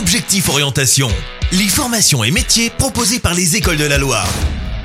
Objectif Orientation, les formations et métiers proposés par les écoles de la Loire.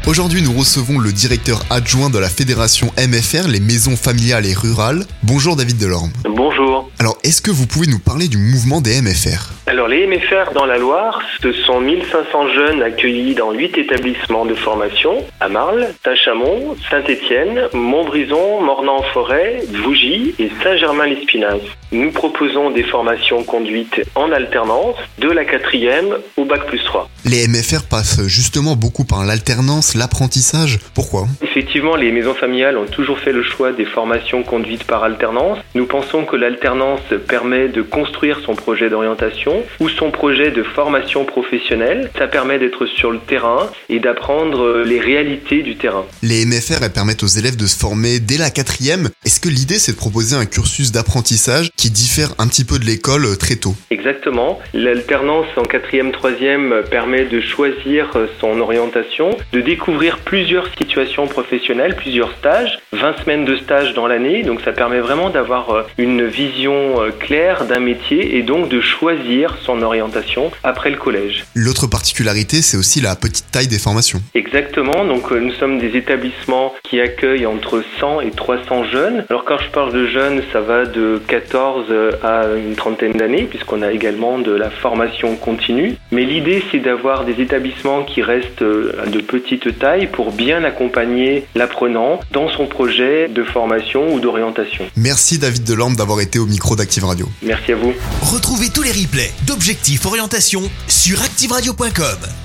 Aujourd'hui, nous recevons le directeur adjoint de la fédération MFR, les maisons familiales et rurales. Bonjour David Delorme. Bonjour. Alors, est-ce que vous pouvez nous parler du mouvement des MFR Alors les MFR dans la Loire, ce sont 1500 jeunes accueillis dans 8 établissements de formation à Marle, Tachamont, Saint-Étienne, Montbrison, Mornan-en-Forêt, Vougy et Saint-Germain-l'Espinasse. Nous proposons des formations conduites en alternance de la quatrième au bac plus 3. Les MFR passent justement beaucoup par l'alternance, l'apprentissage. Pourquoi? Effectivement, les maisons familiales ont toujours fait le choix des formations conduites par alternance. Nous pensons que l'alternance permet de construire son projet d'orientation ou son projet de formation professionnelle. Ça permet d'être sur le terrain et d'apprendre les réalités du terrain. Les MFR elles permettent aux élèves de se former dès la quatrième. Est-ce que l'idée c'est de proposer un cursus d'apprentissage qui diffère un petit peu de l'école euh, très tôt? Exactement. L'alternance en quatrième, troisième permet de choisir son orientation, de découvrir plusieurs situations professionnelles, plusieurs stages, 20 semaines de stage dans l'année. Donc ça permet vraiment d'avoir euh, une vision euh, claire d'un métier et donc de choisir son orientation après le collège. L'autre particularité, c'est aussi la petite taille des formations. Exactement. Donc nous sommes des établissements qui accueillent entre 100 et 300 jeunes. Alors quand je parle de jeunes, ça va de 14 à une trentaine d'années puisqu'on a également de la formation continue. Mais l'idée, c'est d'avoir des établissements qui restent euh, de petite taille pour bien accompagner l'apprenant dans son projet de formation ou d'orientation. Merci David Delorme d'avoir été au micro d'Active Radio. Merci à vous. Retrouvez tous les replays d'Objectif Orientation sur activeradio.com.